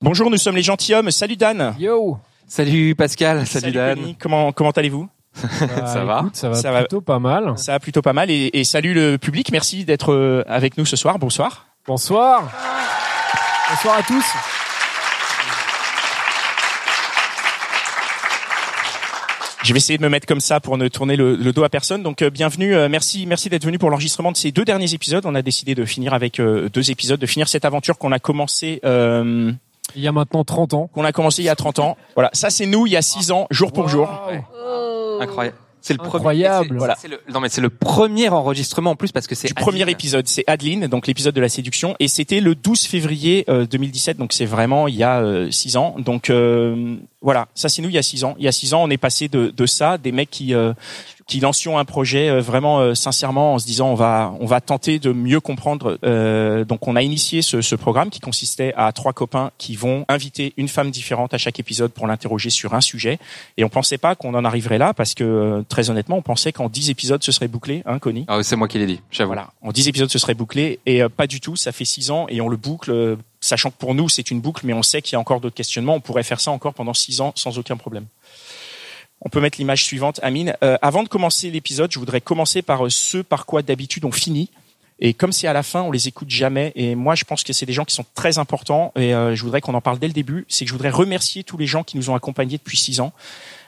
Bonjour, nous sommes les gentilshommes. Salut Dan. Yo Salut Pascal, salut, Dan. Conny. Comment, comment allez-vous? Bah, Ça va écoute, ça va Ça va. plutôt pas mal. Ça va plutôt pas mal. Et, et salut le public. Merci d'être euh, avec nous ce soir. Bonsoir. Bonsoir Bonsoir à tous Je vais essayer de me mettre comme ça pour ne tourner le, le dos à personne. Donc euh, bienvenue, euh, merci, merci d'être venu pour l'enregistrement de ces deux derniers épisodes. On a décidé de finir avec euh, deux épisodes, de finir cette aventure qu'on a commencé, euh, Il y a maintenant 30 ans. qu'on a commencé il y a 30 ans. Voilà, ça c'est nous il y a 6 ans, jour pour jour. Waouh. Incroyable. C'est le Incroyable. premier. Voilà. c'est le- non mais c'est le premier enregistrement en plus parce que c'est du premier Adeline. épisode, c'est Adeline, donc l'épisode de la séduction, et c'était le 12 février euh, 2017, donc c'est vraiment il y a euh, six ans. Donc euh, voilà, ça c'est nous il y a six ans. Il y a six ans, on est passé de, de ça, des mecs qui euh, qui lancions un projet euh, vraiment euh, sincèrement en se disant on va on va tenter de mieux comprendre. Euh, donc on a initié ce, ce programme qui consistait à trois copains qui vont inviter une femme différente à chaque épisode pour l'interroger sur un sujet. Et on pensait pas qu'on en arriverait là parce que euh, très honnêtement, on pensait qu'en 10 épisodes ce serait bouclé, hein, Connie? Ah, c'est moi qui l'ai dit. Voilà, en 10 épisodes ce serait bouclé et euh, pas du tout, ça fait 6 ans et on le boucle, euh, sachant que pour nous c'est une boucle, mais on sait qu'il y a encore d'autres questionnements, on pourrait faire ça encore pendant 6 ans sans aucun problème. On peut mettre l'image suivante, Amine. Euh, avant de commencer l'épisode, je voudrais commencer par euh, ce par quoi d'habitude on finit. Et comme c'est à la fin, on les écoute jamais. Et moi, je pense que c'est des gens qui sont très importants. Et euh, je voudrais qu'on en parle dès le début. C'est que je voudrais remercier tous les gens qui nous ont accompagnés depuis six ans.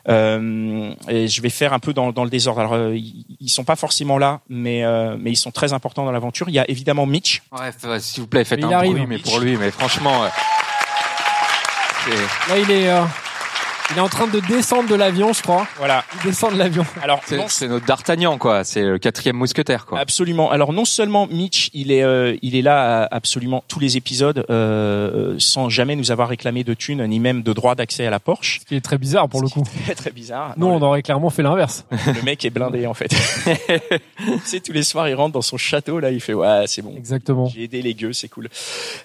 Euh, et je vais faire un peu dans, dans le désordre. Alors, euh, ils, sont pas forcément là, mais euh, mais ils sont très importants dans l'aventure. Il y a évidemment Mitch. Ouais, s'il vous plaît, faites Il un arrive, bruit, mais Mitch. pour lui, mais franchement. euh, Là, il est, euh, il est en train de descendre de l'avion, je crois. Voilà. Il descend de l'avion. Alors C'est non, c'est notre D'Artagnan, quoi. C'est le quatrième mousquetaire, quoi. Absolument. Alors non seulement Mitch, il est euh, il est là à absolument tous les épisodes euh, sans jamais nous avoir réclamé de thunes ni même de droit d'accès à la Porsche. Ce qui est très bizarre pour le coup. Très très bizarre. Nous, Non, on aurait clairement fait l'inverse. le, le mec est blindé en fait. c'est tous les soirs il rentre dans son château là, il fait ouais c'est bon. Exactement. J'ai aidé les gueux, c'est cool.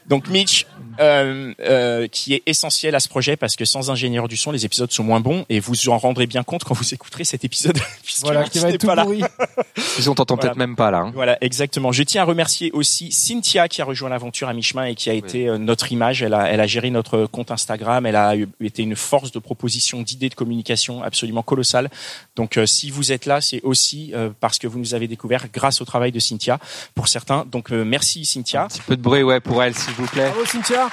Donc Mitch, euh, euh, qui est essentiel à ce projet parce que sans ingénieur du son, les épisodes sont moins bons et vous vous en rendrez bien compte quand vous écouterez cet épisode. Voilà, qui va être tout pas là. pourri. Ils on t'entend Voilà. peut-être même pas, là. hein. Voilà, exactement. Je tiens à remercier aussi Cynthia qui a rejoint l'aventure à mi-chemin et qui a été euh, notre image. Elle a, elle a géré notre compte Instagram. Elle a été une force de proposition, d'idées, de communication absolument colossale. Donc, euh, si vous êtes là, c'est aussi euh, parce que vous nous avez découvert grâce au travail de Cynthia pour certains. Donc, euh, merci Cynthia. Un petit peu de bruit, ouais, pour elle, s'il vous plaît. Bravo, Cynthia.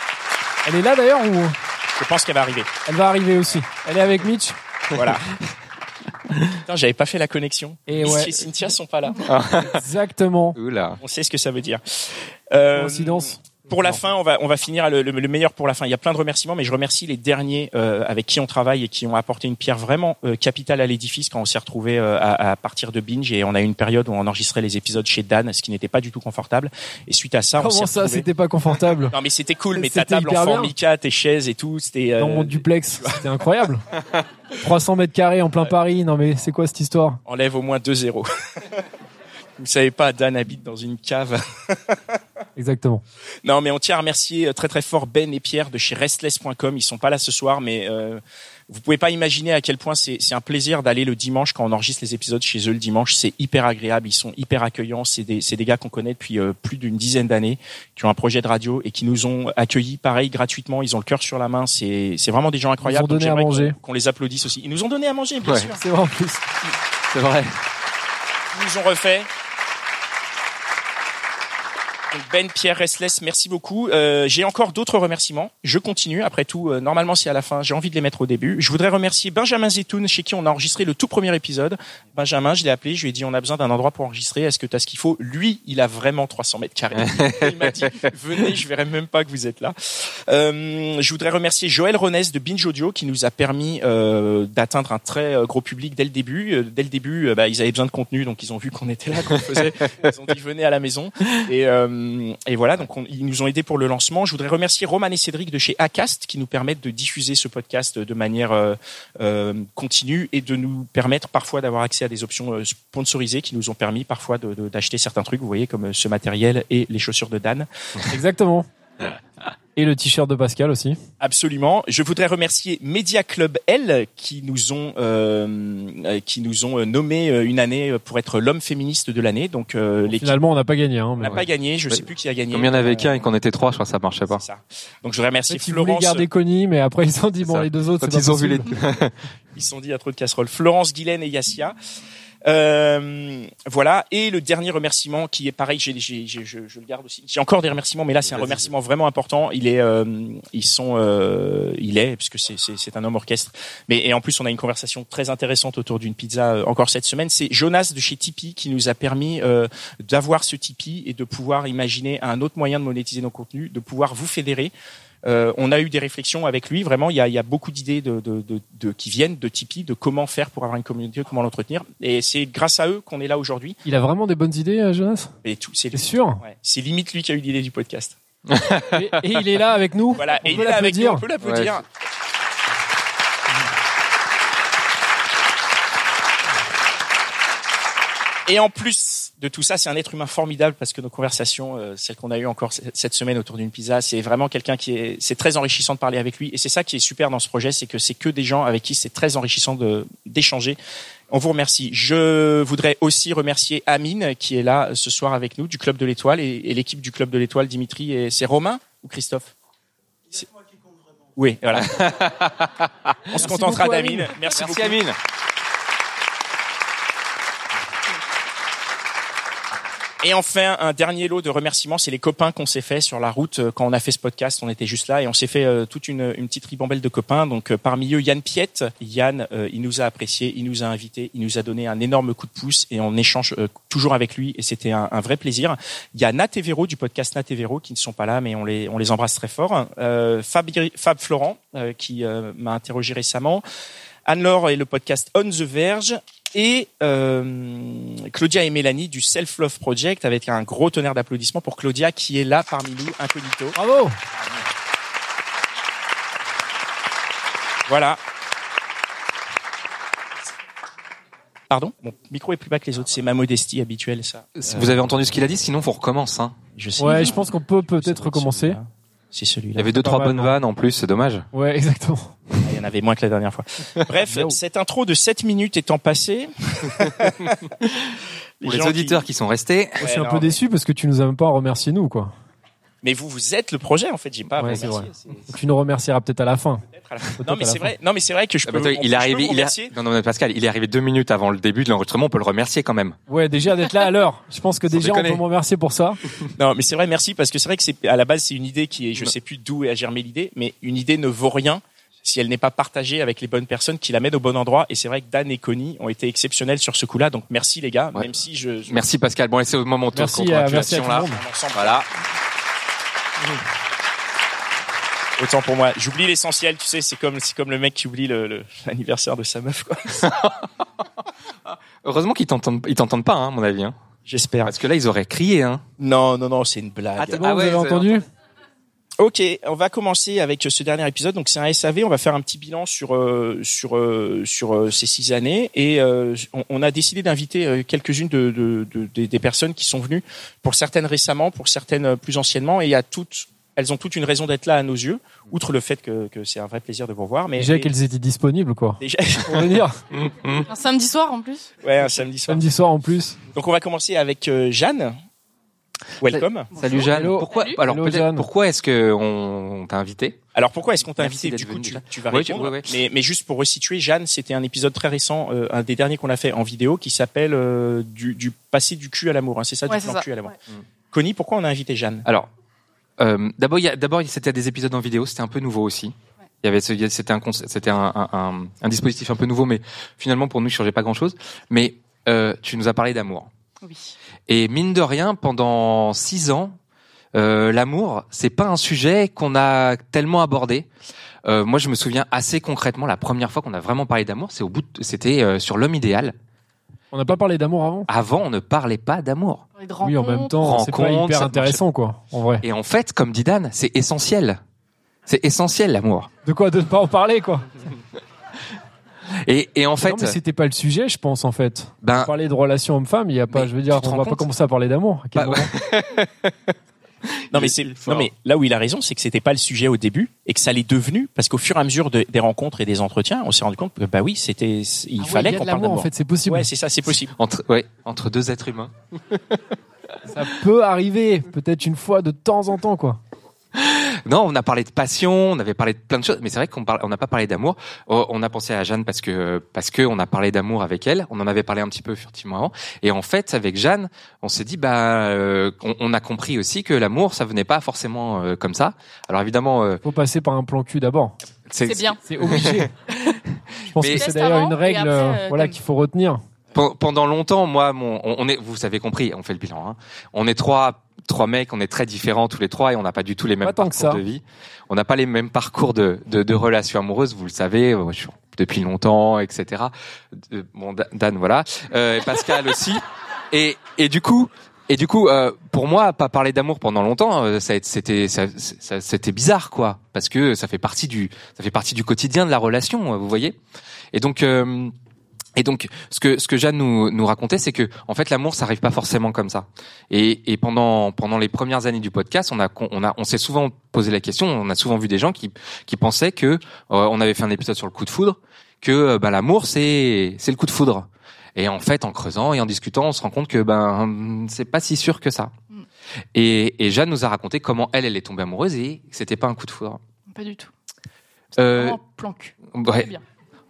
Elle est là d'ailleurs ou? Je pense qu'elle va arriver. elle va arriver aussi Elle est avec Mitch. Voilà. Putain, j'avais pas fait la connexion. Et Mitch ouais. et Cynthia sont pas là. Exactement. Oula. On sait ce que ça veut dire. Euh, Coïncidence. Pour la Non. fin, on va on va finir le, le- le meilleur pour la fin. Il y a plein de remerciements, mais je remercie les derniers euh, avec qui on travaille et qui ont apporté une pierre vraiment euh, capitale à l'édifice quand on s'est retrouvé euh, à, à partir de Binge et on a eu une période où on enregistrait les épisodes chez Dan, ce qui n'était pas du tout confortable. Et suite à ça, on s'est Comment ça, retrouvé- c'était pas confortable Non mais c'était cool, mais ta table en formica, tes chaises et tout, c'était. euh, dans mon duplex C'était incroyable. 300 mètres carrés en plein Paris. Non mais c'est quoi cette histoire? Enlève au moins 2-0. Vous savez pas, Dan habite dans une cave. Exactement. Non, mais on tient à remercier euh, très très fort Ben et Pierre de chez Restless.com. Ils sont pas là ce soir, mais euh, vous pouvez pas imaginer à quel point c'est c'est un plaisir d'aller le dimanche quand on enregistre les épisodes chez eux le dimanche. C'est hyper agréable. Ils sont hyper accueillants. C'est des c'est des gars qu'on connaît depuis euh, plus d'une dizaine d'années, qui ont un projet de radio et qui nous ont accueillis pareil gratuitement. Ils ont le cœur sur la main. C'est c'est vraiment des gens incroyables. donné Donc, à j'aimerais manger. qu'on- les applaudisse aussi. Ils nous ont donné à manger, bien Ouais. sûr. C'est vrai en plus. C'est vrai. Ils nous ont refait. Ben, Pierre, Restless, merci beaucoup. Euh, j'ai encore d'autres remerciements. Je continue. Après tout, euh, normalement c'est à la fin. J'ai envie de les mettre au début. Je voudrais remercier Benjamin Zetoun, chez qui on a enregistré le tout premier épisode. Benjamin, je l'ai appelé, je lui ai dit on a besoin d'un endroit pour enregistrer. Est-ce que tu as ce qu'il faut? Lui, il a vraiment 300 mètres carrés. il m'a dit venez, je verrai même pas que vous êtes là. Euh, je voudrais remercier Joël Ronès de Binge Audio qui nous a permis euh, d'atteindre un très euh, gros public dès le début. Euh, dès le début, bah, ils avaient besoin de contenu, donc ils ont vu qu'on était là, qu'on faisait. ils ont dit venez à la maison. Et, euh, et voilà, donc on- ils nous ont aidés pour le lancement. Je voudrais remercier Roman et Cédric de chez Acast qui nous permettent de diffuser ce podcast de manière euh, euh, continue et de nous permettre parfois d'avoir accès à des options sponsorisées qui nous ont permis parfois de- de- d'acheter certains trucs. Vous voyez comme ce matériel et les chaussures de Dan. Exactement. Et le t-shirt de Pascal aussi. Absolument. Je voudrais remercier Media Club L qui nous ont euh, euh, qui nous ont euh, nommé euh, une année pour être l'homme féministe de l'année. Donc euh, l'équipe Finalement, on n'a pas gagné. Hein, on n'a ouais. pas gagné. Je Ouais. sais plus qui a gagné. Comme il y en avait qu'un et qu'on était trois, je crois que ça marchait pas. c'est ça. Donc je voudrais remercier Florence. garder Connie, mais après ils ont dit bon ça. les deux autres. Quand pas ils ont vu les. Ils sont dit il y a trop de casseroles. Florence Guilaine et Yassia. Euh, voilà. Et le dernier remerciement qui est pareil, j'ai, j'ai, j'ai- je, je le garde aussi. J'ai encore des remerciements, mais là c'est un remerciement vraiment important. Il est, euh, ils sont, euh, il est, puisque c'est, c'est, c'est un homme orchestre. Mais et en plus on a une conversation très intéressante autour d'une pizza euh, encore cette semaine. C'est Jonas de chez Tipeee qui nous a permis euh, d'avoir ce Tipeee et de pouvoir imaginer un autre moyen de monétiser nos contenus, de pouvoir vous fédérer. Euh, on a eu des réflexions avec lui. Vraiment, il y a, il y a beaucoup d'idées de, de, de, de- qui viennent de Tipeee, de comment faire pour avoir une communauté, comment l'entretenir. Et c'est grâce à eux qu'on est là aujourd'hui. Il a vraiment des bonnes idées, euh, Jonas? Et tout, c'est sûr? Ouais, c'est limite lui qui a eu l'idée du podcast. et, et il est là avec nous? Voilà. On et peut il est là avec nous, on peut l'applaudir. Et en plus de tout ça, c'est un être humain formidable parce que nos conversations, euh, celles qu'on a eues encore cette semaine autour d'une pizza, c'est vraiment quelqu'un qui est, c'est très enrichissant de parler avec lui. Et c'est ça qui est super dans ce projet, c'est que c'est que des gens avec qui c'est très enrichissant de d'échanger. On vous remercie. Je voudrais aussi remercier Amine qui est là ce soir avec nous du Club de l'Étoile et, et l'équipe du Club de l'Étoile, Dimitri et c'est Romain ou Christophe? C'est- Oui, voilà. On se contentera d'Amine. Amine. Merci, Merci beaucoup. Amine. Et enfin, un dernier lot de remerciements, c'est les copains qu'on s'est fait sur la route euh, quand on a fait ce podcast. On était juste là et on s'est fait euh, toute une, petite ribambelle de copains. Donc euh, parmi eux, Yann Piette. Yann, il nous a apprécié, il nous a invités, il nous a donné un énorme coup de pouce et on échange toujours avec lui et c'était un, vrai plaisir. Il y a Nat du podcast Nat et qui ne sont pas là, mais on les, on les embrasse très fort. Fab, Fab Florent qui m'a interrogé récemment. Anne-Laure et le podcast On the Verge et euh, Claudia et Mélanie du Self Love Project avec un gros tonnerre d'applaudissements pour Claudia qui est là parmi nous incognito. Bravo. Voilà. Pardon? Mon micro est plus bas que les autres, c'est ma modestie habituelle ça. Si Vous avez entendu ce qu'il a dit, sinon on recommence. Hein. Je sais. Ouais, je pense qu'on peut peut-être C'est recommencer. celui-là. C'est Il y celui-là. avait deux trois mal, bonnes non vannes en plus, c'est dommage. Ouais, exactement. En avait moins que la dernière fois. Bref, cette intro de 7 minutes étant passée. Pour les gens qui- auditeurs qui sont restés, je suis Ouais, un non, peu déçu parce que tu nous as même pas remercié nous quoi. Mais vous, vous êtes le projet en fait. J'ai pas à Ouais, Tu nous remercieras peut-être à la fin. à la- Non mais c'est vrai. Non mais c'est vrai que je Ah peux. il est arrivé, il est, non, non, Pascal, il est arrivé deux minutes avant le début de l'enregistrement. On peut le remercier quand même. Ouais, déjà d'être là à l'heure. Je pense que Sans déjà on peut me remercier pour ça. Non, mais c'est vrai, merci, parce que c'est vrai que c'est à la base c'est une idée qui est, je sais plus d'où a germé l'idée, mais une idée ne vaut rien si elle n'est pas partagée avec les bonnes personnes qui la mettent au bon endroit. Et c'est vrai que Dan et Connie ont été exceptionnels sur ce coup-là, donc merci les gars, Ouais. même si je, je- Merci Pascal. Bon, laissez au moment de Merci, euh, merci à tout le là. Voilà. Autant pour moi, j'oublie l'essentiel, tu sais, c'est comme c'est comme le mec qui oublie le- le- l'anniversaire de sa meuf, quoi. Heureusement qu'ils t'entendent, ils t'entendent pas, hein, à mon avis. Hein. J'espère. Parce que là, ils auraient crié. Hein. Non, non, non, c'est une blague. Attends. Bon, Ah ouais, avez vous avez entendu Ok, on va commencer avec ce dernier épisode. Donc c'est un SAV. On va faire un petit bilan sur euh, sur euh, sur euh, ces six années et euh, on, on a décidé d'inviter euh, quelques-unes de, de, de- des- des personnes qui sont venues. Pour certaines récemment, pour certaines euh, plus anciennement. Et il y a toutes, elles ont toutes une raison d'être là à nos yeux, outre le fait que, que c'est un vrai plaisir de vous revoir. Mais Déjà qu'elles étaient disponibles quoi. déjà, Pour venir Un samedi soir en plus. ouais, un samedi soir. samedi soir en plus. Donc on va commencer avec euh, Jeanne. Welcome. Salut Jeanne. Pourquoi Salut. Alors Hello, peut-être Jeanne. pourquoi est-ce que on, on t'a invité? Alors pourquoi est-ce qu'on t'a invité? Du coup, tu, vas répondre. ouais, ouais. Mais, mais juste pour resituer, Jeanne, c'était un épisode très récent, euh, un des derniers qu'on a fait en vidéo, qui s'appelle euh, du, du passer du cul à l'amour. hein, c'est ça, Ouais, du plan ça. cul à l'amour. Ouais. Connie, pourquoi on a invité Jeanne? Alors, euh, d'abord, il y a, d'abord, c'était des épisodes en vidéo, c'était un peu nouveau aussi. Il y avait, ce- il y a- c'était un, c'était un, un, un, un dispositif un peu nouveau, mais finalement pour nous, il changeait pas grand-chose. Mais euh, tu nous as parlé d'amour. Oui. Et mine de rien, pendant six ans, euh, l'amour, c'est pas un sujet qu'on a tellement abordé. Euh, moi, je me souviens assez concrètement la première fois qu'on a vraiment parlé d'amour, c'est au bout, de- c'était euh, sur l'homme idéal. On n'a pas parlé d'amour avant? Avant, on ne parlait pas d'amour. Oui, en même rencontres. temps, c'est pas hyper intéressant, quoi, en vrai. Et en fait, comme dit Dan, c'est essentiel. C'est essentiel l'amour. De quoi? De ne pas en parler, quoi. Et, et en fait, non, mais c'était pas le sujet, je pense, en fait. ben, Parler de relations homme-femme, il y a pas, je veux dire, on va pas commencer à parler d'amour. À quel Bah, moment Non mais c'est non mais là où il a raison, c'est que c'était pas le sujet au début et que ça l'est devenu parce qu'au fur et à mesure de- des rencontres et des entretiens, on s'est rendu compte que bah oui, c'était il Ah ouais, fallait qu'on parle d'amour. en fait, c'est possible. Ouais, c'est ça, c'est possible. entre, ouais, entre deux êtres humains. Ça peut arriver, peut-être une fois de temps en temps, quoi. Non, on a parlé de passion, on avait parlé de plein de choses, mais c'est vrai qu'on on n'a pas parlé d'amour. Oh, On a pensé à Jeanne parce que parce que on a parlé d'amour avec elle. On en avait parlé un petit peu furtivement avant. Et en fait, avec Jeanne, on s'est dit bah, euh, on, on a compris aussi que l'amour, ça venait pas forcément euh, comme ça. Alors évidemment, euh, Faut passer par un plan cul d'abord. C'est bien. C'est obligé. je pense Mais- que c'est d'ailleurs une règle, après, voilà, comme- qu'il faut retenir. Pen- pendant longtemps, moi, mon, on, est, vous avez compris, on fait le bilan. Hein. On est trois, trois mecs, on est très différents tous les trois et on n'a pas du tout les mêmes parcours de vie. On n'a pas les mêmes parcours de, de, de relations amoureuses, vous le savez. euh, depuis longtemps, etc. Euh, Bon, Da- Dan, voilà, euh, et Pascal aussi. Et, et du coup. Et du coup, euh, pour moi, pas parler d'amour pendant longtemps, euh, c'était, ça- ça- c'était bizarre, quoi, parce que ça fait partie du, ça fait partie du quotidien de la relation, vous voyez. Et donc, euh, et donc, ce que ce que Jeanne nous nous racontait, c'est que en fait, l'amour, ça arrive pas forcément comme ça. Et, et pendant pendant les premières années du podcast, on a on a on s'est souvent posé la question, on a souvent vu des gens qui qui pensaient que euh, on avait fait un épisode sur le coup de foudre, que euh, bah, l'amour c'est c'est le coup de foudre. Et en fait, en creusant et en discutant, on se rend compte que ben c'est pas si sûr que ça. Mm. Et, et Jeanne nous a raconté comment elle elle est tombée amoureuse et c'était pas un coup de foudre. Pas du tout. Euh, plan cul. ouais. Bien.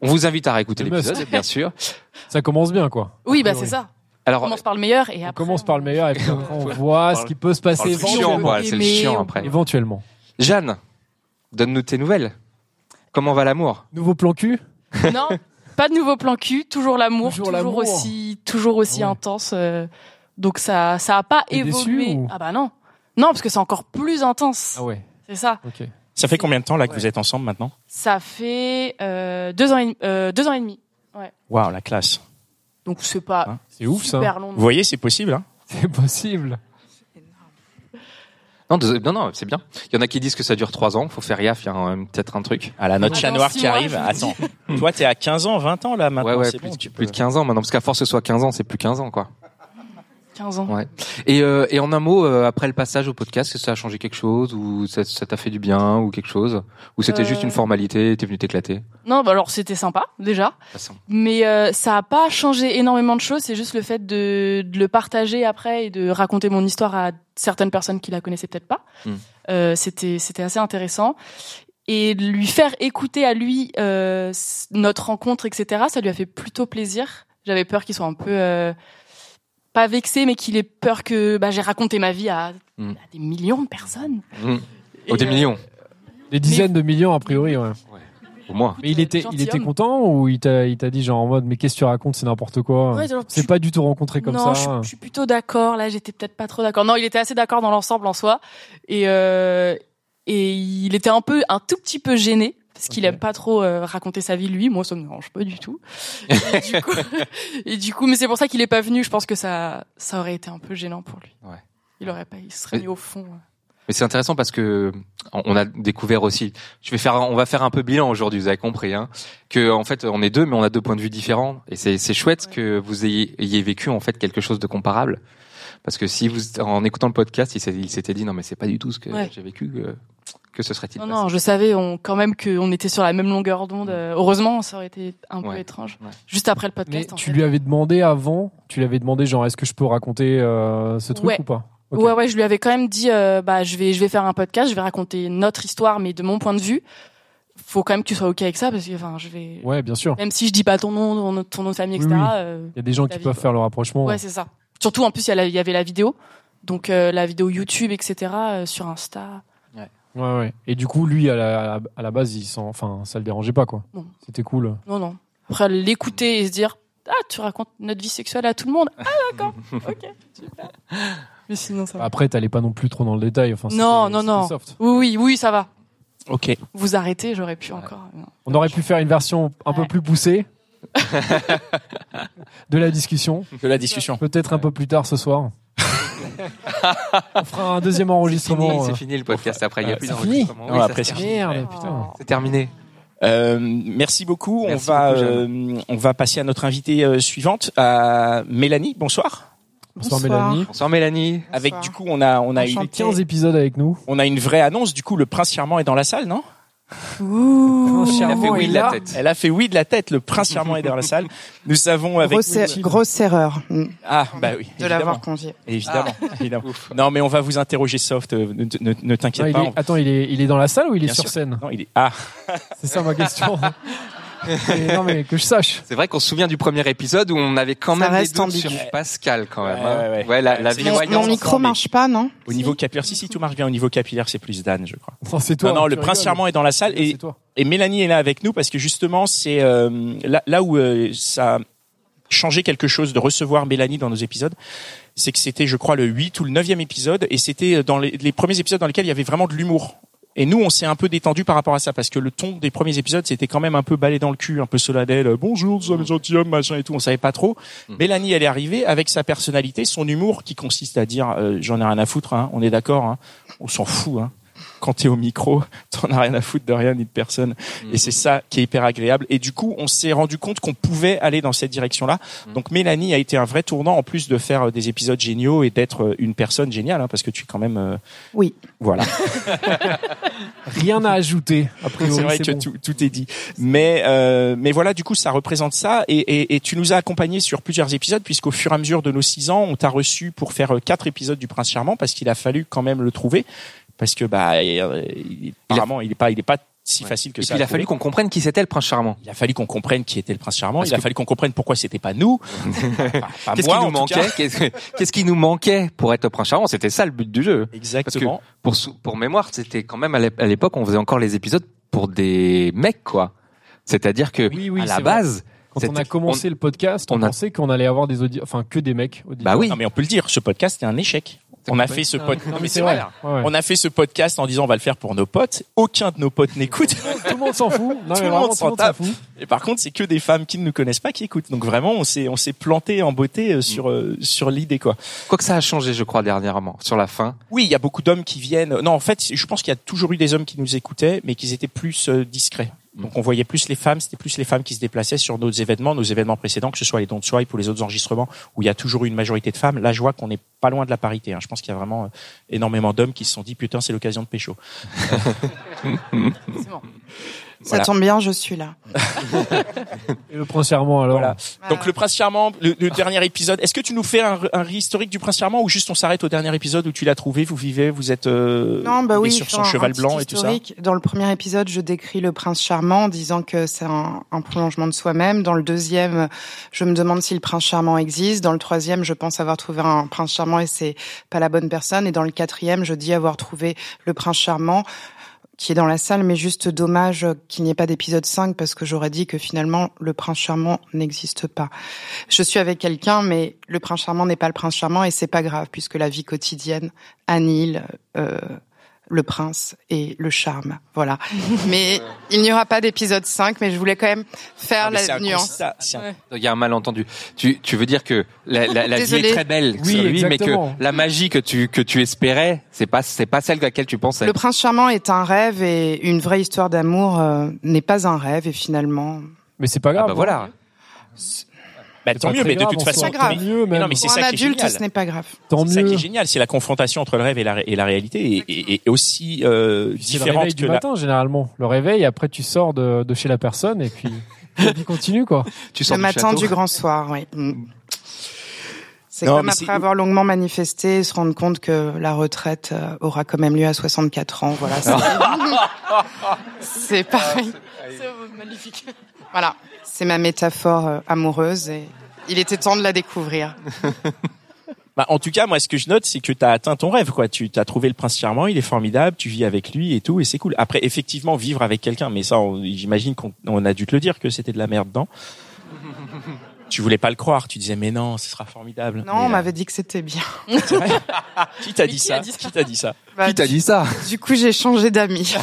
On vous invite à réécouter l'épisode, bien sûr. Ça commence bien, quoi. Oui, bah c'est ça. On Alors, commence par le meilleur et On après. commence par le meilleur et puis après, on voit ce qui peut se passer le chiant, éventuellement. quoi. C'est le chiant après. Éventuellement. Jeanne, donne-nous tes nouvelles. Comment va l'amour? Nouveau plan cul? Non, pas de nouveau plan cul, toujours l'amour, Toujours aussi, toujours aussi Ah ouais. intense. euh, donc ça, ça a pas évolué. déçu ou- Ah bah non, non parce que c'est encore plus intense. Ah ouais, C'est ça. ok. Ça fait combien de temps là que Ouais. vous êtes ensemble maintenant Ça fait euh, deux ans et, euh, deux ans et demi. Waouh, la classe. Donc c'est pas Hein C'est ouf, ça. long. Vous voyez, c'est possible hein C'est possible. non, deux- non, non, c'est bien. Il y en a qui disent que ça dure trois ans. Faut faire gaffe, il y a peut-être un truc. Ah là, notre chat noir qui arrive. Attends. Toi, t'es à 15 ans, 20 ans là maintenant. ouais, ouais, plus, bon, tu plus peux- de 15 ans maintenant. Parce qu'à force que ce soit 15 ans, c'est plus 15 ans, quoi. 15 ans. Ouais. Et, euh, et en un mot, euh, après le passage au podcast, est-ce que ça a changé quelque chose ou ça ça t'a fait du bien ou quelque chose Ou c'était Euh. juste une formalité, t'es venu t'éclater? Non, bah alors c'était sympa déjà, Passons. mais euh, ça a pas changé énormément de choses. C'est juste le fait de, de le partager après et de raconter mon histoire à certaines personnes qui la connaissaient peut-être pas. Euh, c'était c'était assez intéressant et de lui faire écouter à lui euh, notre rencontre, etc. Ça lui a fait plutôt plaisir. J'avais peur qu'il soit un peu euh, pas vexé, mais qu'il ait peur que bah, j'ai raconté ma vie à, Hmm. à des millions de personnes. Mmh. Et, Oh, des euh, millions, Des dizaines de millions, a priori, ouais. au moins. Mais il était, il était content ou il t'a, il t'a dit genre en mode, mais qu'est-ce que tu racontes, c'est n'importe quoi? Ouais, genre, c'est tu- pas du tout rencontré comme non, ça. Je, je suis plutôt d'accord. Là, j'étais peut-être pas trop d'accord. Non, il était assez d'accord dans l'ensemble en soi, et euh, et il était un peu, un tout petit peu gêné parce qu'il aime pas trop euh, raconter sa vie lui. Moi, ça me dérange pas du tout. Et du coup, et du coup, mais c'est pour ça qu'il est pas venu. Je pense que ça, ça aurait été un peu gênant pour lui. Ouais. Il aurait pas, il se serait Mais- mis au fond. Mais c'est intéressant parce que on on a découvert aussi. Je vais faire, on va faire un peu bilan aujourd'hui. Vous avez compris, hein, que en fait on est deux, mais on a deux points de vue différents. Et c'est c'est chouette Ouais. que vous ayez, ayez vécu en fait quelque chose de comparable. Parce que si vous, en écoutant le podcast, il s'était dit non mais c'est pas du tout ce que Ouais. j'ai vécu. Que, que ce serait-il Non, passé non, je savais on, quand même qu'on était sur la même longueur d'onde. Euh, Heureusement, ça aurait été un peu étrange. Ouais. Juste après le Mais podcast. en tu fait. lui avais demandé avant, tu lui avais demandé genre, est-ce que je peux raconter euh, ce truc Ouais. ou pas? Ouais, ouais, je lui avais quand même dit, euh, bah, je vais, je vais faire un podcast, je vais raconter notre histoire, mais de mon point de vue. Faut quand même que tu sois ok avec ça, parce que, enfin, je vais, Ouais, bien sûr. même si je dis pas ton nom, ton, nom de famille, etc. oui. euh, Il y a des gens qui peuvent quoi. faire le rapprochement. ouais, c'est ça. Surtout, en plus, il y, avait la vidéo. Donc, euh, la vidéo YouTube, etc., euh, sur Insta. Ouais, ouais. Et du coup, lui, à la, à la base, il s'en, enfin, ça le dérangeait pas, quoi. Non. C'était cool. Non, non. Après, l'écouter et se dire, Ah, tu racontes notre vie sexuelle à tout le monde. Ah, d'accord. ok, super. Mais sinon, ça va. Après, t'allais pas non plus trop dans le détail. Enfin, Non, non, non. soft. Oui, oui, oui, ça va. Ok. Vous arrêtez, j'aurais pu encore. Non. On aurait pu faire une version un peu Ouais. plus poussée de la discussion. De la discussion. Peut-être un peu plus tard ce soir. On fera un deuxième C'est enregistrement. fini, euh. c'est fini le podcast. Après, il n'y a plus c'est d'enregistrement. Oui, après, c'est putain. C'est terminé. Euh, merci beaucoup. Merci on va beaucoup, euh, on va passer à notre invitée euh, suivante, à Mélanie. Bonsoir. Bonsoir, Mélanie. Bonsoir Mélanie. Avec du coup on a on fait 15 épisodes avec nous. on a une vraie annonce. Du coup le prince charmant est dans la salle, non? Ouh. Il a fait oui de la tête. Elle a grosse oui de la tête. Le prince charmant est dans la salle. Nous avons avec Grosse, er- grosse erreur mm, ah bah oui de l'avoir convié. évidemment, Ah. évidemment. Non mais on va vous interroger soft. euh, Ne, ne, ne Non, t'inquiète pas. est- Attends, il est, il est dans la salle ou il est Bien sur sûr. scène? Non il est ah C'est ça ma question. Non, mais que je sache. C'est vrai qu'on se souvient du premier épisode où on avait quand Ça même des doutes ambigu. sur Pascal quand même. Ouais, hein. ouais, ouais. la, la Mon, micro ensemble. marche pas, non? Au niveau capillaire. Si si tout marche bien au niveau capillaire c'est plus Dan je crois. Non, c'est toi. non non tu le prince rigoles. charmant est dans la salle et C'est toi. Et Mélanie est là avec nous parce que justement, c'est euh, là, là où euh, ça a changé quelque chose de recevoir Mélanie dans nos épisodes, c'est que c'était, je crois, le 8 ou le 9e épisode, et c'était dans les, les premiers épisodes dans lesquels il y avait vraiment de l'humour. Et nous, on s'est un peu détendu par rapport à ça, parce que le ton des premiers épisodes, c'était quand même un peu balai dans le cul, un peu solennel. euh, Bonjour, nous sommes les gentilshommes, machin et tout. On savait pas trop. Mélanie, elle est arrivée avec sa personnalité, son humour, qui consiste à dire, euh, j'en ai rien à foutre, hein, on est d'accord, hein, on s'en fout. Hein. Quand t'es au micro, t'en as rien à foutre de rien ni de personne. Et c'est ça qui est hyper agréable. Et du coup, on s'est rendu compte qu'on pouvait aller dans cette direction-là. Donc Mélanie a été un vrai tournant en plus de faire euh, des épisodes géniaux et d'être euh, une personne géniale, hein, parce que tu es quand même, euh, Oui. voilà. Rien à ajouter. A priori, c'est vrai que bon. tout, tout est dit. Mais euh, mais voilà, du coup, ça représente ça. Et, et, et tu nous as accompagnés sur plusieurs épisodes, puisqu'au fur et à mesure de nos six ans, on t'a reçu pour faire euh, quatre épisodes du Prince Charmant, parce qu'il a fallu quand même le trouver, parce que bah, il- apparemment, il est pas, il est pas si Ouais. facile que Et ça. puis il a fallu qu'on comprenne qui c'était le prince charmant. Il a fallu qu'on comprenne qui était le prince charmant. Parce il a que- fallu qu'on comprenne pourquoi c'était pas nous. Pas- pas Qu'est-ce qui nous manquait? Qu'est-ce qui nous manquait pour être le prince charmant? C'était ça le but du jeu. Exactement. Pour mémoire, c'était quand même à l'ép- à l'époque, on faisait encore les épisodes pour des mecs quoi. C'est-à-dire que Oui, oui, à la base, Quand on a commencé le podcast, on, on a- pensait qu'on allait avoir des auditeurs, enfin que des mecs. auditeurs. bah oui. Non, mais on peut le dire. Ce podcast est un échec. On a fait ce Ah, podcast. non, mais c'est vrai. Ouais, ouais. On a fait ce podcast en disant on va le faire pour nos potes. Aucun de nos potes n'écoute. Tout le monde s'en fout. Non, Tout le vraiment, monde tout s'en le monde s'en tape. fout. Et par contre, c'est que des femmes qui ne nous connaissent pas qui écoutent. Donc vraiment, on s'est on s'est planté en beauté euh, sur euh, sur l'idée quoi. Quoi que ça a changé, je crois dernièrement sur la fin. Oui, il y a beaucoup d'hommes qui viennent. Non, en fait, je pense qu'il y a toujours eu des hommes qui nous écoutaient, mais qu'ils étaient plus euh, discrets. Donc on voyait plus les femmes, c'était plus les femmes qui se déplaçaient sur nos événements, nos événements précédents, que ce soit les dons de swipe ou les autres enregistrements où il y a toujours eu une majorité de femmes. Là, je vois qu'on n'est pas loin de la parité. hein. Je pense qu'il y a vraiment euh, énormément d'hommes qui se sont dit putain, c'est l'occasion de pécho. Ça Voilà. tombe bien, je suis là. Et le prince charmant alors. Voilà. Donc le prince charmant, le, le dernier épisode. Est-ce que tu nous fais un, un historique du prince charmant ou juste on s'arrête au dernier épisode où tu l'as trouvé, vous vivez, vous êtes euh, Non, bah oui, sur son un- cheval blanc et tout ça. historique. Dans le premier épisode, je décris le prince charmant en disant que c'est un, un prolongement de soi-même. Dans le deuxième, je me demande si le prince charmant existe. Dans le troisième, je pense avoir trouvé un prince charmant et c'est pas la bonne personne. Et dans le quatrième, je dis avoir trouvé le prince charmant qui est dans la salle, mais juste dommage qu'il n'y ait pas d'épisode 5 parce que j'aurais dit que finalement le prince charmant n'existe pas. Je suis avec quelqu'un, mais le prince charmant n'est pas le prince charmant et c'est pas grave puisque la vie quotidienne annihile euh, le prince et le charme. Voilà. mais il n'y aura pas d'épisode 5, mais je voulais quand même faire Ah, la nuance. un- Ouais. Il y a un malentendu. Tu, tu veux dire que la, la, la vie est très belle Oui, sur lui, mais que la magie que tu que tu espérais, c'est pas c'est pas celle à laquelle tu pensais. Le prince charmant est un rêve et une vraie histoire d'amour euh, n'est pas un rêve et finalement Mais c'est pas Ah grave. bah voilà. Bah, C'est tant mieux, mais de toute façon. C'est grave. Mieux, Mais non, mais c'est ça qui est adulte génial. ce n'est pas grave. Tant C'est ça qui mieux. est génial, c'est la confrontation entre le rêve et la, ré- et la réalité, et, et, et aussi euh, C'est le différente réveil que du la. matin généralement. Le réveil, après tu sors de, de chez la personne et puis la vie continue quoi. Tu sors Le du matin château. du grand soir, oui. Mm. C'est Non, comme après c'est- avoir longuement manifesté se rendre compte que la retraite euh, aura quand même lieu à 64 ans. Voilà. c'est- C'est pareil. C'est magnifique. Voilà. C'est ma métaphore euh, amoureuse et il était temps de la découvrir. Bah, en tout cas, moi, ce que je note, c'est que tu as atteint ton rêve, quoi. Tu as trouvé le prince charmant, il est formidable, tu vis avec lui et tout, et c'est cool. Après, effectivement, vivre avec quelqu'un, mais ça, j'imagine qu'on on a dû te le dire que c'était de la merde dedans. Tu voulais pas le croire. Tu disais mais non, ce sera formidable. Non, Mais, on euh, m'avait dit que c'était bien. vrai? Qui t'a dit, ça? dit ça? Qui t'a dit ça? Bah, Qui t'a dit ça? Du coup, j'ai changé d'amis.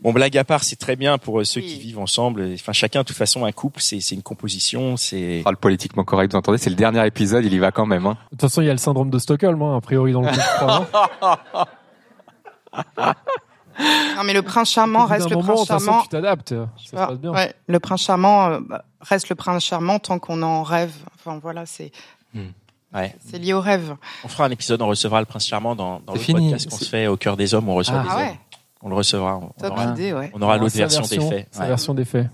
Bon, blague à part, c'est très bien pour euh, ceux Oui. qui vivent ensemble. Enfin, chacun, de toute façon, un couple, c'est c'est une composition. C'est Ah, le politiquement correct, vous entendez, c'est le dernier épisode, il y va quand même. Hein. De toute façon, il y a le syndrome de Stockholm, hein, a priori, dans le couple. crois, non mais le prince charmant reste le moment, prince charmant. tu t'adaptes. Ça se passe bien. ouais, le prince charmant euh, bah, reste le prince charmant tant qu'on en rêve. Enfin voilà, c'est ouais. c'est lié au rêve. On fera un épisode, on recevra le prince charmant dans, dans le fini. podcast qu'on C'est- se fait au cœur des hommes. On reçoit Ah. des Ah hommes. On le recevra. On, top aura, idée, ouais. on aura l'autre version, des faits. Sa Ouais. version des faits.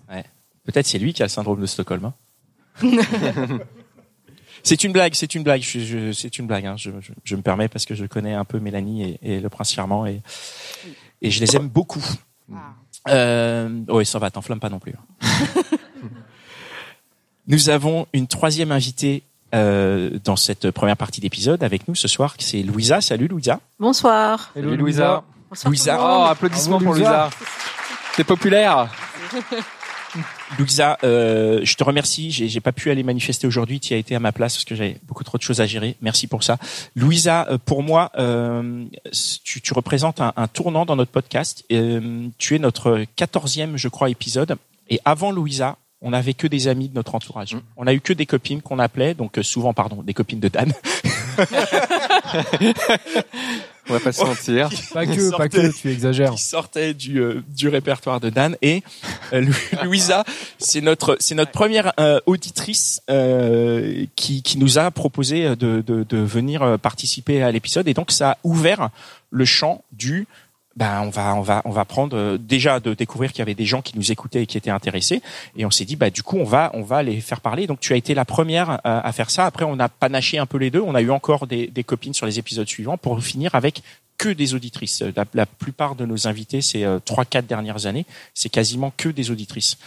Peut-être c'est lui qui a le syndrome de Stockholm. hein. c'est une blague, c'est une blague, je, je- c'est une blague. Hein. Je, je- je me permets parce que je connais un peu Mélanie et, et le prince charmant et, et je les aime beaucoup. Ah. Euh, oui, ça va, t'enflamme pas non plus. nous avons une troisième invitée euh, dans cette première partie d'épisode avec nous ce soir, c'est Louisa. Salut Louisa. Bonsoir. Hello, Salut, Louisa. Louisa. Oh, applaudissements Bravo, pour Louisa. C'est populaire. Louisa, euh, je te remercie. J'ai, j'ai pas pu aller manifester aujourd'hui. Tu as été à ma place parce que j'avais beaucoup trop de choses à gérer. Merci pour ça. Louisa, euh, pour moi, euh, tu, tu représentes un, un tournant dans notre podcast. Euh, tu es notre quatorzième, je crois, épisode. Et avant Louisa, on n'avait que des amis de notre entourage. Mm. On a eu que des copines qu'on appelait, donc euh, souvent, pardon, des copines de Dan. On va pas se mentir. Pas que, pas que, tu exagères. qui sortait du, euh, du répertoire de Dan et euh, Lou- Louisa c'est notre c'est notre première euh, auditrice euh, qui qui nous a proposé de de, de venir participer à l'épisode et donc ça a ouvert le champ du ben on va on va on va prendre euh, déjà de découvrir qu'il y avait des gens qui nous écoutaient et qui étaient intéressés. Et on s'est dit bah du coup on va on va les faire parler. Donc tu as été la première euh, à faire ça. Après on a panaché un peu les deux. On a eu encore des, des copines sur les épisodes suivants pour finir avec que des auditrices. La, la plupart de nos invités ces euh, trois quatre dernières années c'est quasiment que des auditrices.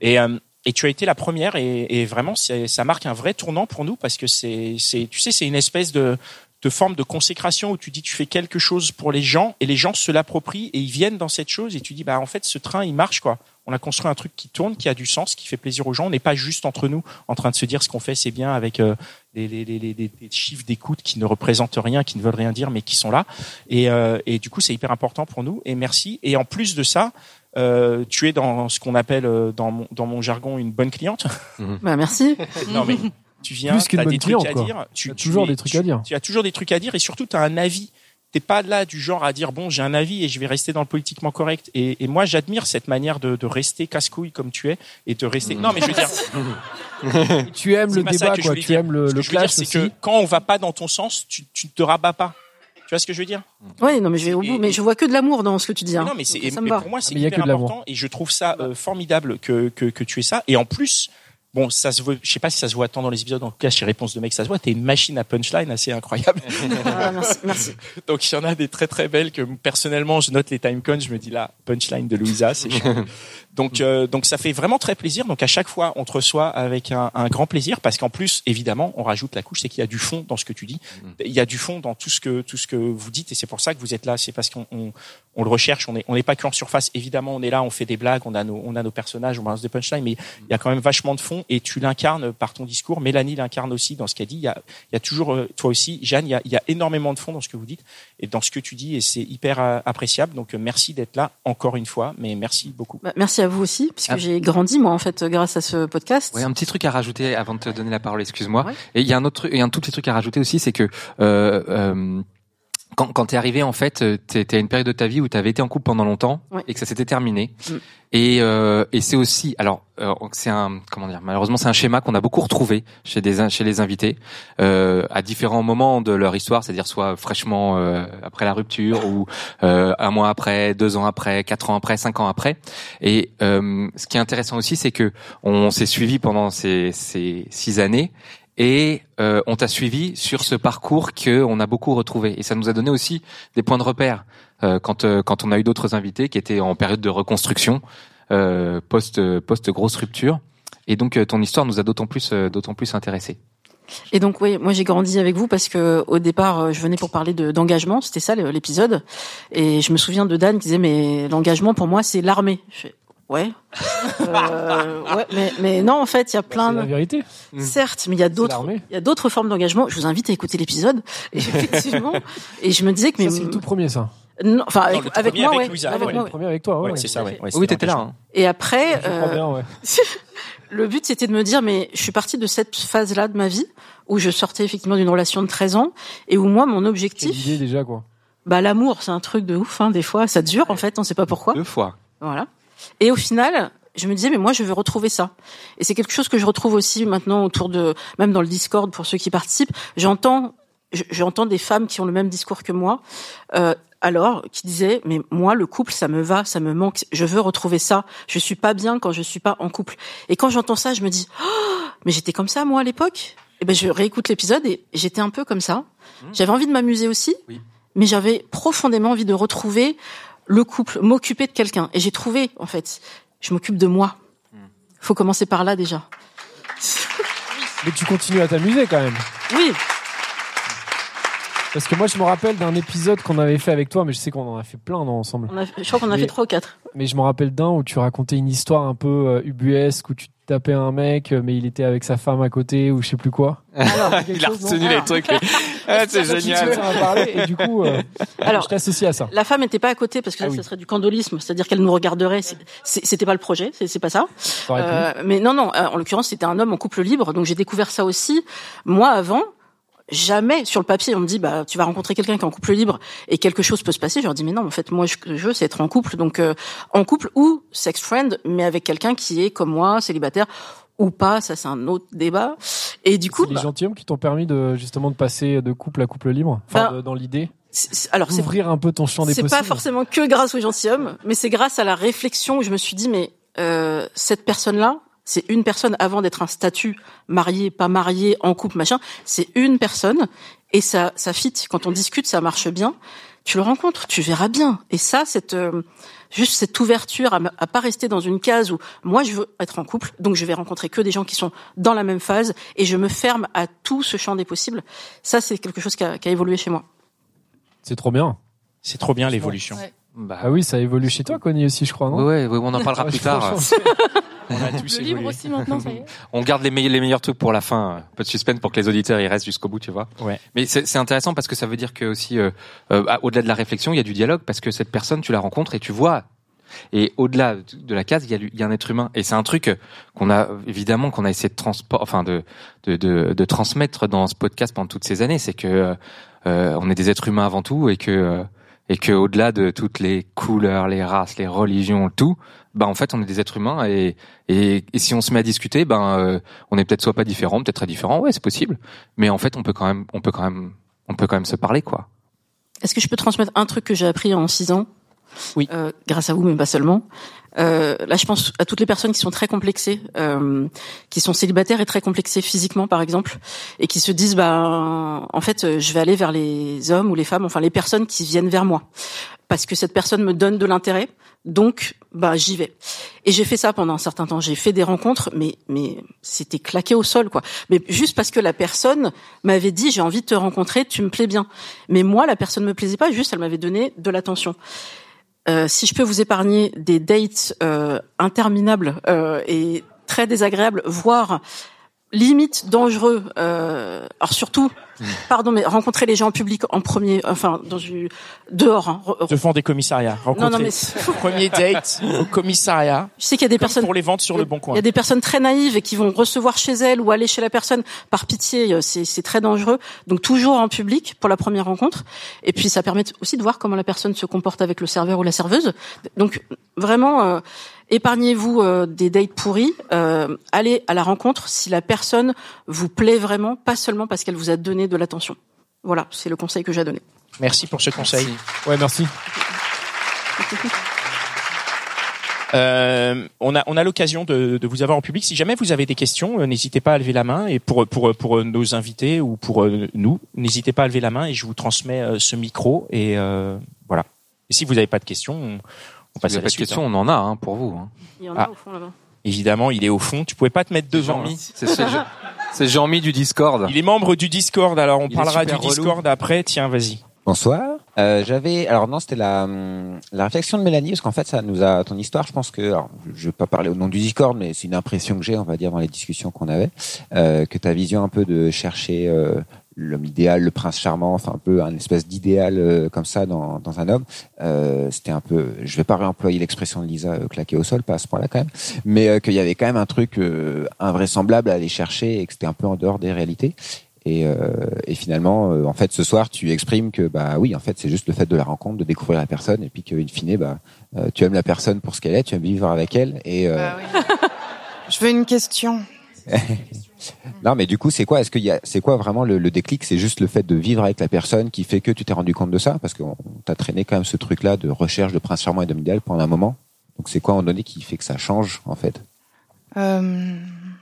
Et et tu as été la première et, et vraiment ça marque un vrai tournant pour nous parce que c'est tu sais c'est une espèce de de forme de consécration où tu dis tu fais quelque chose pour les gens et les gens se l'approprient et ils viennent dans cette chose et tu dis bah en fait ce train il marche quoi. On a construit un truc qui tourne, qui a du sens, qui fait plaisir aux gens. On n'est pas juste entre nous en train de se dire ce qu'on fait c'est bien avec euh, les, les, les, les- chiffres d'écoute qui ne représentent rien, qui ne veulent rien dire mais qui sont là. Et, euh, et du coup c'est hyper important pour nous et merci. Et en plus de ça, euh, tu es dans ce qu'on appelle euh, dans mon, dans mon jargon une bonne cliente. Bah, merci. non mais tu viens, Plus qu'une t'as bonne des trucs cliente, à quoi. dire. Tu T'as toujours es- des trucs tu- à dire. Tu as toujours des trucs à dire et surtout tu as un avis. T'es pas là du genre à dire bon j'ai un avis et je vais rester dans le politiquement correct. Et, et moi j'admire cette manière de, de rester casse-couille comme tu es et de rester. Non mais je veux dire, Tu aimes le débat, quoi. Tu dire. aimes le, Ce que le je veux dire, clash c'est que quand on va pas dans ton sens, tu, tu ne te rabats pas. Tu vois ce que je veux dire? Oui, non, mais je vais au bout. Mais je vois que de l'amour dans ce que tu dis. Hein. Non, mais c'est pour moi c'est mais il y a hyper important et je trouve ça euh, formidable que, que que tu aies ça et en plus bon ça se voit, je sais pas si ça se voit tant dans les épisodes en tout cas chez Réponse de mec ça se voit t'es une machine à punchline assez incroyable. Ah, merci, merci. donc il y en a des très très belles que personnellement je note les timecodes je me dis là punchline de Louisa c'est donc euh, donc ça fait vraiment très plaisir. Donc à chaque fois on te reçoit avec un, un grand plaisir parce qu'en plus évidemment on rajoute la couche c'est qu'il y a du fond dans ce que tu dis. Il y a du fond dans tout ce que tout ce que vous dites et c'est pour ça que vous êtes là. C'est parce qu'on on, on le recherche. On est on n'est pas que en surface. Évidemment on est là on fait des blagues on a nos on a nos personnages on balance des punchlines mais il y a quand même vachement de fond et tu l'incarnes par ton discours Mélanie l'incarne aussi dans ce qu'elle dit il y a il y a toujours euh, toi aussi Jeanne il y a, il y a énormément de fond dans ce que vous dites et dans ce que tu dis et c'est hyper euh, appréciable donc euh, merci d'être là encore une fois mais merci beaucoup Bah, merci à vous aussi, puisque Ah. j'ai grandi moi en fait grâce à ce podcast. Ouais, un petit truc à rajouter avant de te donner la parole, excuse-moi. Ouais. Et il y a un autre, truc- il y a un tout petit truc à rajouter aussi, c'est que euh, euh, quand, quand t'es arrivé en fait, euh, t'es à une période de ta vie où t'avais été en couple pendant longtemps Ouais. et que ça s'était terminé. Mm. Et, euh, et c'est aussi, alors euh, c'est un, comment dire, malheureusement c'est un schéma qu'on a beaucoup retrouvé chez des chez les invités euh, à différents moments de leur histoire, c'est-à-dire soit fraîchement euh, après la rupture ou euh, un mois après, deux ans après, quatre ans après, cinq ans après. Et euh, ce qui est intéressant aussi, c'est que on s'est suivi pendant ces, ces six années et euh, on t'a suivi sur ce parcours que on a beaucoup retrouvé et ça nous a donné aussi des points de repère euh, quand euh, quand on a eu d'autres invités qui étaient en période de reconstruction euh, post post grosse rupture et donc euh, ton histoire nous a d'autant plus euh, d'autant plus intéressés. Et donc oui, moi j'ai grandi avec vous parce que au départ je venais pour parler de d'engagement, c'était ça l'épisode. Et je me souviens de Dan qui disait mais l'engagement pour moi c'est l'armée. Ouais. Euh, ouais, mais, mais non, en fait, il y a plein C'est la de... vérité. Certes, mais il y a d'autres, il y a d'autres formes d'engagement. Je vous invite à écouter l'épisode. Et Effectivement. Et je me disais que, mais, c'est le tout premier, ça. non, enfin, avec, avec moi, avec ouais. Louisa, Avec ouais. moi, Le premier avec toi, ouais. Ouais, c'est ça, ouais. ouais Oui, t'étais là. hein. Et après, euh, bien, ouais. le but, c'était de me dire, mais je suis partie de cette phase-là de ma vie où je sortais effectivement d'une relation de 13 ans et où moi, mon objectif, idée déjà, quoi. bah, l'amour, c'est un truc de ouf, hein, des fois, ça dure, en fait, on sait pas pourquoi. Deux fois. Voilà. Et au final, je me disais, mais moi, je veux retrouver ça. Et c'est quelque chose que je retrouve aussi maintenant autour de, même dans le Discord, pour ceux qui participent. J'entends, je- j'entends des femmes qui ont le même discours que moi, euh, alors, qui disaient, mais moi, le couple, ça me va, ça me manque, je veux retrouver ça. Je suis pas bien quand je suis pas en couple. Et quand j'entends ça, je me dis, oh, mais j'étais comme ça, moi, à l'époque. Et ben, je réécoute l'épisode et j'étais un peu comme ça. J'avais envie de m'amuser aussi, Oui. mais j'avais profondément envie de retrouver le couple, m'occuper de quelqu'un. Et j'ai trouvé, en fait, je m'occupe de moi. Faut commencer par là déjà. Mais tu continues à t'amuser quand même. Oui, Parce que moi, je me rappelle d'un épisode qu'on avait fait avec toi, mais je sais qu'on en a fait plein non, ensemble. on a, je crois qu'on a Mais- fait trois ou quatre. Mais je me rappelle d'un où tu racontais une histoire un peu euh, ubuesque, où tu tapais un mec, euh, mais il était avec sa femme à côté, ou je sais plus quoi. Alors, Il a chose, retenu les trucs. Ah, c'est génial. parler, et du coup, euh, alors je t'associe à ça. la femme n'était pas à côté parce que Ah oui. ça serait du candolisme, c'est-à-dire qu'elle nous regarderait. C'était pas le projet, c'est pas ça. Euh, mais non, non. euh, En l'occurrence, c'était un homme en couple libre, donc j'ai découvert ça aussi. Moi, avant, jamais sur le papier, on me dit bah tu vas rencontrer quelqu'un qui est en couple libre et quelque chose peut se passer. Je leur dis mais non, en fait, moi, ce que je veux, c'est être en couple, donc euh, en couple ou sex friend, mais avec quelqu'un qui est comme moi, célibataire ou pas. Ça, c'est un autre débat. Et du coup, C'est les bah, gentilshommes qui t'ont permis de justement de passer de couple à couple libre, enfin Ben, de- dans l'idée, alors c'est d'ouvrir un peu ton champ des C'est pas forcément que grâce au gentilhomme, mais c'est grâce à la réflexion où je me suis dit, mais euh, cette personne-là, c'est une personne avant d'être un statut marié, pas marié, en couple, machin. C'est une personne et ça, ça fit. Quand on discute, ça marche bien. Tu le rencontres, tu verras bien. Et ça, cette euh, juste cette ouverture à, pas rester dans une case où moi je veux être en couple, donc je vais rencontrer que des gens qui sont dans la même phase et je me ferme à tout ce champ des possibles. Ça, c'est quelque chose qui a, qui a évolué chez moi. C'est trop bien. C'est trop bien l'évolution. Ouais. Bah, Ah oui, ça évolue chez toi, Connie aussi, je crois, non? Ouais, ouais, on en parlera plus tard. On a tous Le livre évolué. aussi maintenant, ça y est. On garde les, me- les meilleurs trucs pour la fin. Un peu de suspense pour que les auditeurs y restent jusqu'au bout, tu vois. Ouais. Mais c'est c'est intéressant parce que ça veut dire que aussi, euh, euh, à- au-delà de la réflexion, il y a du dialogue parce que cette personne, tu la rencontres et tu vois. Et au-delà de la case, il y a, il y a un être humain. Et c'est un truc qu'on a évidemment qu'on a essayé de transport, enfin de, de, de, de transmettre dans ce podcast pendant toutes ces années, c'est que euh, on est des êtres humains avant tout et que euh, et que au-delà de toutes les couleurs, les races, les religions, tout, bah en fait on est des êtres humains et et, si on se met à discuter, ben euh, on est peut-être soit pas différent, peut-être très différent, ouais c'est possible, mais en fait on peut quand même on peut quand même on peut quand même se parler quoi. Est-ce que je peux transmettre un truc que j'ai appris en six ans? Oui. Euh, grâce à vous, mais pas seulement. Euh, là, je pense à toutes les personnes qui sont très complexées, euh, qui sont célibataires et très complexées physiquement, par exemple, et qui se disent, bah, en fait, euh, je vais aller vers les hommes ou les femmes, enfin les personnes qui viennent vers moi, parce que cette personne me donne de l'intérêt, donc, bah, j'y vais. Et j'ai fait ça pendant un certain temps. J'ai fait des rencontres, mais mais c'était claqué au sol, quoi. Mais juste parce que la personne m'avait dit, j'ai envie de te rencontrer, tu me plais bien. Mais moi, la personne me plaisait pas, juste elle m'avait donné de l'attention. Euh, si je peux vous épargner des dates euh, interminables euh, et très désagréables, voire limite dangereux. Euh, alors surtout, pardon, mais rencontrer les gens en public en premier, enfin dans une dehors. hein. Devant des commissariats. Rencontrer. Non, non, mais Premier date au commissariat. je sais qu'il y a des personnes pour les ventes sur le bon Il coin. y a des personnes très naïves et qui vont recevoir chez elles ou aller chez la personne par pitié. euh, C'est c'est très dangereux. Donc toujours en public pour la première rencontre. Et puis ça permet aussi de voir comment la personne se comporte avec le serveur ou la serveuse. Donc vraiment, euh, épargnez-vous euh, des dates pourries. Euh, allez à la rencontre si la personne vous plaît vraiment, pas seulement parce qu'elle vous a donné de l'attention. Voilà, c'est le conseil que j'ai à donner. Merci pour ce conseil. Ouais, merci. Euh, on a on a l'occasion de, de vous avoir en public. Si jamais vous avez des questions, euh, n'hésitez pas à lever la main. Et pour pour pour euh, nos invités ou pour euh, nous, n'hésitez pas à lever la main et je vous transmets ce micro. Et euh, voilà. Et si vous n'avez pas de questions, on, on passe à la suite. questions, hein. on en a hein, pour vous. Hein. Il y en Ah. a au fond là-bas. Évidemment, il est au fond. Tu pouvais pas te mettre devant. Jean-Mi. hein. C'est c'est Jean- c'est Jean-Mi du Discord. Il est membre du Discord. Alors on Il parlera du relou. Discord après. Tiens, vas-y. Bonsoir. Euh, j'avais, alors non, c'était la, hum, la réflexion de Mélanie, parce qu'en fait, ça nous a, ton histoire, je pense que, alors, je vais pas parler au nom du Discord, mais c'est une impression que j'ai, on va dire, dans les discussions qu'on avait, euh, que ta vision un peu de chercher euh, l'homme idéal, le prince charmant, enfin un peu un espèce d'idéal euh, comme ça dans, dans un homme, euh, c'était un peu, je vais pas réemployer l'expression de Lisa euh, claqué au sol, pas à ce point-là quand même, mais euh, qu'il y avait quand même un truc euh, invraisemblable à aller chercher et que c'était un peu en dehors des réalités. Et, euh, et finalement, euh, en fait, ce soir, tu exprimes que bah oui, en fait, c'est juste le fait de la rencontre, de découvrir la personne, et puis qu'in fine, bah euh, tu aimes la personne pour ce qu'elle est, tu aimes vivre avec elle. Et euh, Bah oui. Je veux une question. non, mais du coup, c'est quoi? Est-ce qu'il y a, c'est quoi vraiment le, le déclic? C'est juste le fait de vivre avec la personne qui fait que tu t'es rendu compte de ça? Parce qu'on t'a traîné quand même ce truc-là de recherche de prince charmant et d'homme pendant un moment. Donc c'est quoi en donné qui fait que ça change en fait? Euh,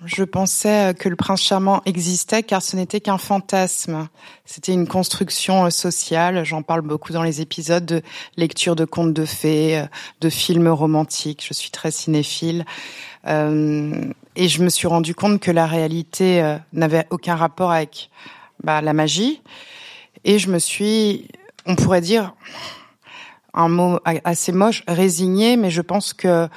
je pensais que le prince charmant existait car ce n'était qu'un fantasme. C'était une construction euh, sociale. J'en parle beaucoup dans les épisodes de lecture de contes de fées, euh, de films romantiques. Je suis très cinéphile. Euh, et je me suis rendu compte que la réalité euh, n'avait aucun rapport avec bah, la magie. Et je me suis, on pourrait dire, un mot a- assez moche, résigné, mais je pense que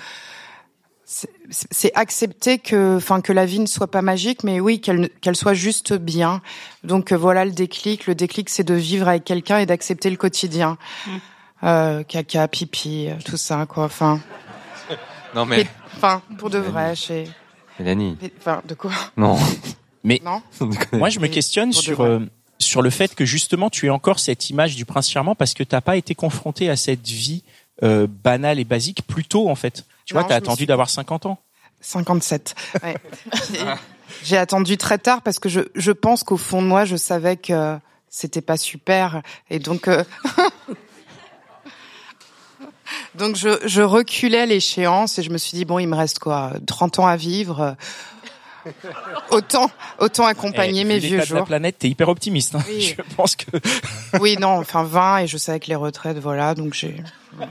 c'est- c'est accepter que, enfin, que la vie ne soit pas magique, mais oui, qu'elle qu'elle soit juste bien. Donc euh, voilà le déclic. Le déclic, c'est de vivre avec quelqu'un et d'accepter le quotidien. Euh, caca, pipi, euh, tout ça, quoi. Enfin, Non mais enfin, pour de vrai, chez, Mélanie, enfin, de quoi non. Non. Moi, je me questionne sur euh, sur le fait que justement tu aies encore cette image du prince charmant parce que t'as pas été confronté à cette vie euh, banale et basique plus tôt en fait. Tu Non, vois, t'as attendu suis- d'avoir 50 ans. 57. Ouais. J'ai- J'ai attendu très tard parce que je, je pense qu'au fond de moi, je savais que c'était pas super. Et donc, euh, donc je, je reculais l'échéance et je me suis dit, bon, il me reste quoi 30 ans à vivre. Autant, autant accompagner mes vieux l'état de la jours. planète, t'es hyper optimiste. hein. Oui. Je pense que Oui, non, enfin 20 et je savais que les retraites, voilà, donc j'ai.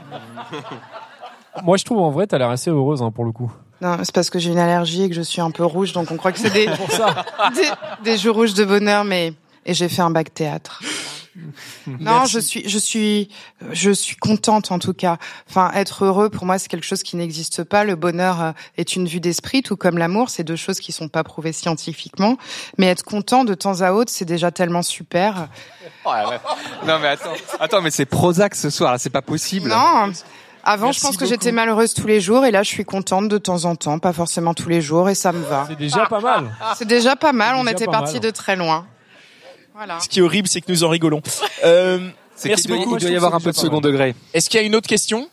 Moi, je trouve en vrai, t'as l'air assez heureuse hein, pour le coup. Non, c'est parce que j'ai une allergie et que je suis un peu rouge, donc on croit que c'est des, des, des jours rouges de bonheur, mais et j'ai fait un bac théâtre. Non, Merci. je suis, je suis, je suis contente en tout cas. Enfin, être heureux pour moi c'est quelque chose qui n'existe pas. Le bonheur euh, est une vue d'esprit, tout comme l'amour. C'est deux choses qui sont pas prouvées scientifiquement. Mais être content de temps à autre, c'est déjà tellement super. Non mais attends, attends mais c'est Prozac ce soir, là, c'est pas possible. Non. Avant, Merci je pense que j'étais malheureuse tous les jours, et là, je suis contente de temps en temps, pas forcément tous les jours, et ça me va. C'est déjà pas mal. C'est déjà pas mal. On était parti de très loin. Voilà. ce qui est horrible, c'est que nous en rigolons. Euh, C'est Merci beaucoup. il doit y avoir un peu de second degré. Est-ce qu'il y a une autre question?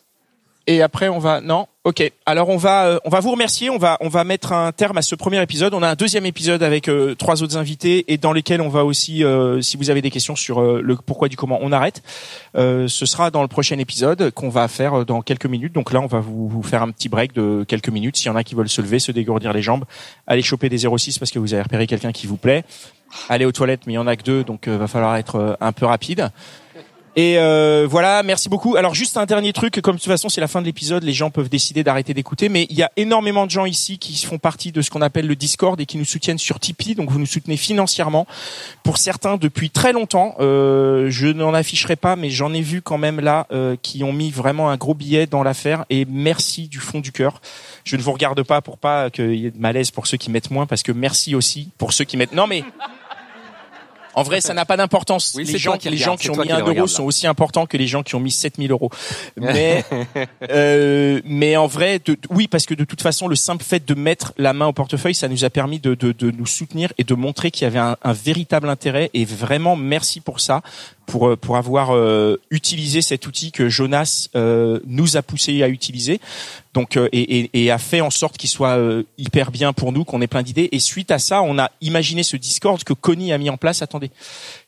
Et après, on va non. Ok. Alors on va euh, on va vous remercier. On va on va mettre un terme à ce premier épisode. On a un deuxième épisode avec euh, trois autres invités et dans lesquels on va aussi, euh, si vous avez des questions sur euh, le pourquoi du comment, on arrête. Euh, ce sera dans le prochain épisode qu'on va faire euh, dans quelques minutes. Donc là, on va vous, vous faire un petit break de quelques minutes. S'il y en a qui veulent se lever, se dégourdir les jambes, allez choper des 06 parce que vous avez repéré quelqu'un qui vous plaît. Allez aux toilettes, mais il y en a que deux, donc va falloir être un peu rapide. Et euh, voilà, merci beaucoup. Alors juste un dernier truc, comme de toute façon c'est la fin de l'épisode, les gens peuvent décider d'arrêter d'écouter, mais il y a énormément de gens ici qui font partie de ce qu'on appelle le Discord et qui nous soutiennent sur Tipeee, donc vous nous soutenez financièrement. Pour certains depuis très longtemps, euh, je n'en afficherai pas, mais j'en ai vu quand même là euh, qui ont mis vraiment un gros billet dans l'affaire et merci du fond du cœur. Je ne vous regarde pas pour pas qu'il y ait de malaise pour ceux qui mettent moins, parce que merci aussi pour ceux qui mettent. Non mais en vrai, ça n'a pas d'importance. Oui, les gens, qui les regarde, gens qui c'est ont mis qui un euro regarde, sont aussi importants que les gens qui ont mis 7000 euros. Mais, euh, mais en vrai, de- oui, parce que de toute façon, le simple fait de mettre la main au portefeuille, ça nous a permis de, de, de nous soutenir et de montrer qu'il y avait un, un véritable intérêt. Et vraiment, merci pour ça, pour euh, pour avoir euh, utilisé cet outil que Jonas euh, nous a poussé à utiliser. Donc euh, et, et, et a fait en sorte qu'il soit euh, hyper bien pour nous, qu'on ait plein d'idées. Et suite à ça, on a imaginé ce Discord que Connie a mis en place. Attendez,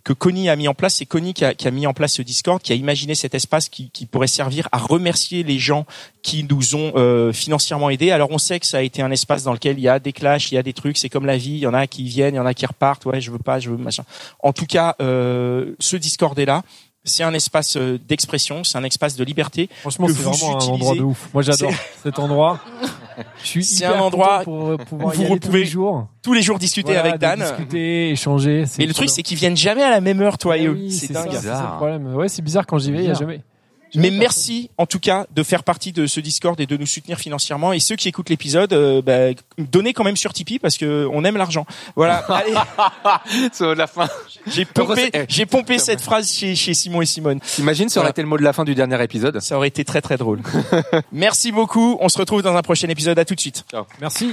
que Connie a mis en place. C'est Connie qui a, qui a mis en place ce Discord, qui a imaginé cet espace qui, qui pourrait servir à remercier les gens qui nous ont euh, financièrement aidés. Alors on sait que ça a été un espace dans lequel il y a des clashs, il y a des trucs. C'est comme la vie. Il y en a qui viennent, il y en a qui repartent. Ouais, je veux pas, je veux machin. En tout cas, euh, ce Discord est là. C'est un espace euh, d'expression, c'est un espace de liberté. Franchement, c'est vraiment un endroit de ouf. Moi, j'adore cet endroit. Je suis C'est hyper un endroit pour euh, pouvoir où y vous aller tous pouvez les jours. Tous les jours discuter Voilà, avec Dan. Discuter, échanger. Mais le truc, c'est qu'ils viennent jamais à la même heure, toi et eux. oui, C'est c'est dingue. c'est le problème. Ouais, c'est bizarre quand j'y vais, il y a jamais. Mais merci en tout cas de faire partie de ce Discord et de nous soutenir financièrement. Et ceux qui écoutent l'épisode, euh, bah, donnez quand même sur Tipeee parce que on aime l'argent. Voilà. Allez, C'est au de la fin. j'ai pompé, j'ai pompé cette phrase chez, chez Simon et Simone. Imagine, ça aurait Voilà. été le mot de la fin du dernier épisode. Ça aurait été très très drôle. merci beaucoup. On se retrouve dans un prochain épisode. À tout de suite. personne. Merci.